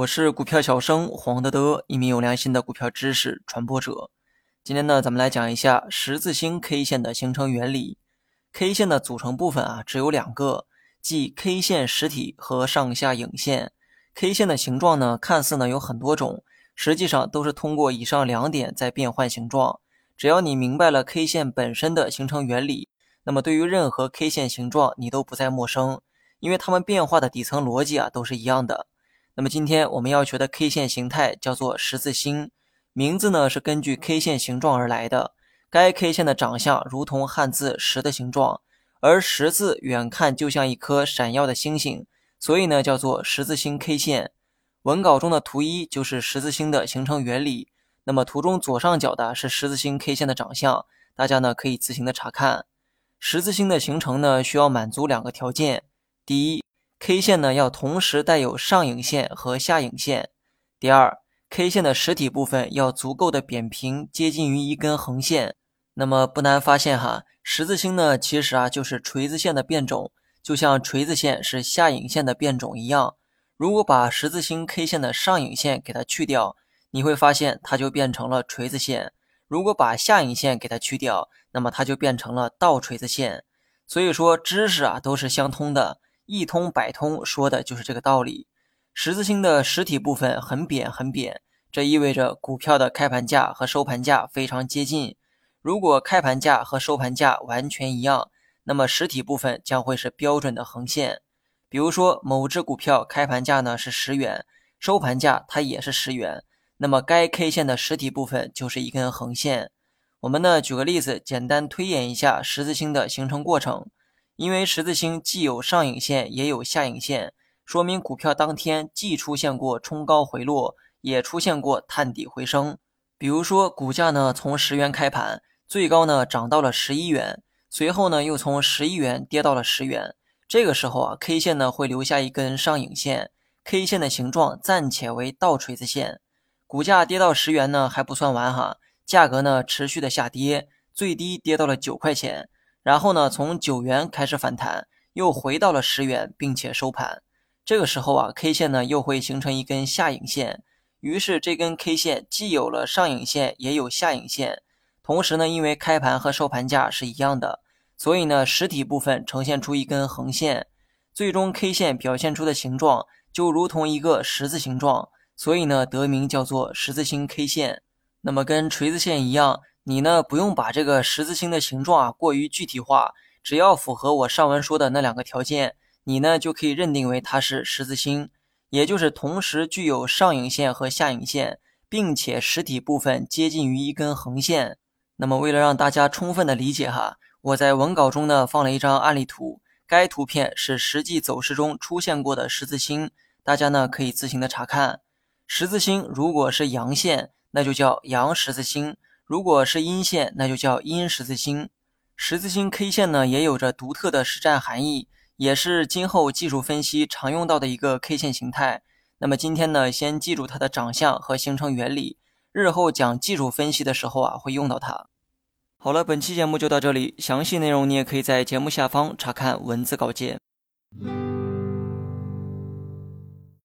我是股票小生黄德德，一名有良心的股票知识传播者。今天呢，咱们来讲一下十字星 K 线的形成原理。K 线的组成部分啊，只有两个，即 K 线实体和上下影线。K 线的形状呢，看似呢有很多种，实际上都是通过以上两点在变换形状。只要你明白了 K 线本身的形成原理，那么对于任何 K 线形状，你都不再陌生，因为它们变化的底层逻辑啊，都是一样的。那么今天我们要学的 K 线形态叫做十字星，名字呢是根据 K 线形状而来的。该 K 线的长相如同汉字“十”的形状，而十字远看就像一颗闪耀的星星，所以呢叫做十字星 K 线。文稿中的图一就是十字星的形成原理。那么图中左上角的是十字星 K 线的长相，大家呢可以自行的查看。十字星的形成呢需要满足两个条件，第一。K 线呢要同时带有上影线和下影线。第二，K 线的实体部分要足够的扁平，接近于一根横线。那么不难发现哈，十字星呢其实啊就是锤子线的变种，就像锤子线是下影线的变种一样。如果把十字星 K 线的上影线给它去掉，你会发现它就变成了锤子线；如果把下影线给它去掉，那么它就变成了倒锤子线。所以说知识啊都是相通的。一通百通，说的就是这个道理。十字星的实体部分很扁很扁，这意味着股票的开盘价和收盘价非常接近。如果开盘价和收盘价完全一样，那么实体部分将会是标准的横线。比如说，某只股票开盘价呢是十元，收盘价它也是十元，那么该 K 线的实体部分就是一根横线。我们呢举个例子，简单推演一下十字星的形成过程。因为十字星既有上影线也有下影线，说明股票当天既出现过冲高回落，也出现过探底回升。比如说，股价呢从十元开盘，最高呢涨到了十一元，随后呢又从十一元跌到了十元。这个时候啊，K 线呢会留下一根上影线，K 线的形状暂且为倒锤子线。股价跌到十元呢还不算完哈，价格呢持续的下跌，最低跌到了九块钱。然后呢，从九元开始反弹，又回到了十元，并且收盘。这个时候啊，K 线呢又会形成一根下影线。于是这根 K 线既有了上影线，也有下影线。同时呢，因为开盘和收盘价是一样的，所以呢，实体部分呈现出一根横线。最终 K 线表现出的形状就如同一个十字形状，所以呢，得名叫做十字星 K 线。那么跟锤子线一样。你呢，不用把这个十字星的形状啊过于具体化，只要符合我上文说的那两个条件，你呢就可以认定为它是十字星，也就是同时具有上影线和下影线，并且实体部分接近于一根横线。那么为了让大家充分的理解哈，我在文稿中呢放了一张案例图，该图片是实际走势中出现过的十字星，大家呢可以自行的查看。十字星如果是阳线，那就叫阳十字星。如果是阴线，那就叫阴十字星。十字星 K 线呢，也有着独特的实战含义，也是今后技术分析常用到的一个 K 线形态。那么今天呢，先记住它的长相和形成原理，日后讲技术分析的时候啊，会用到它。好了，本期节目就到这里，详细内容你也可以在节目下方查看文字稿件。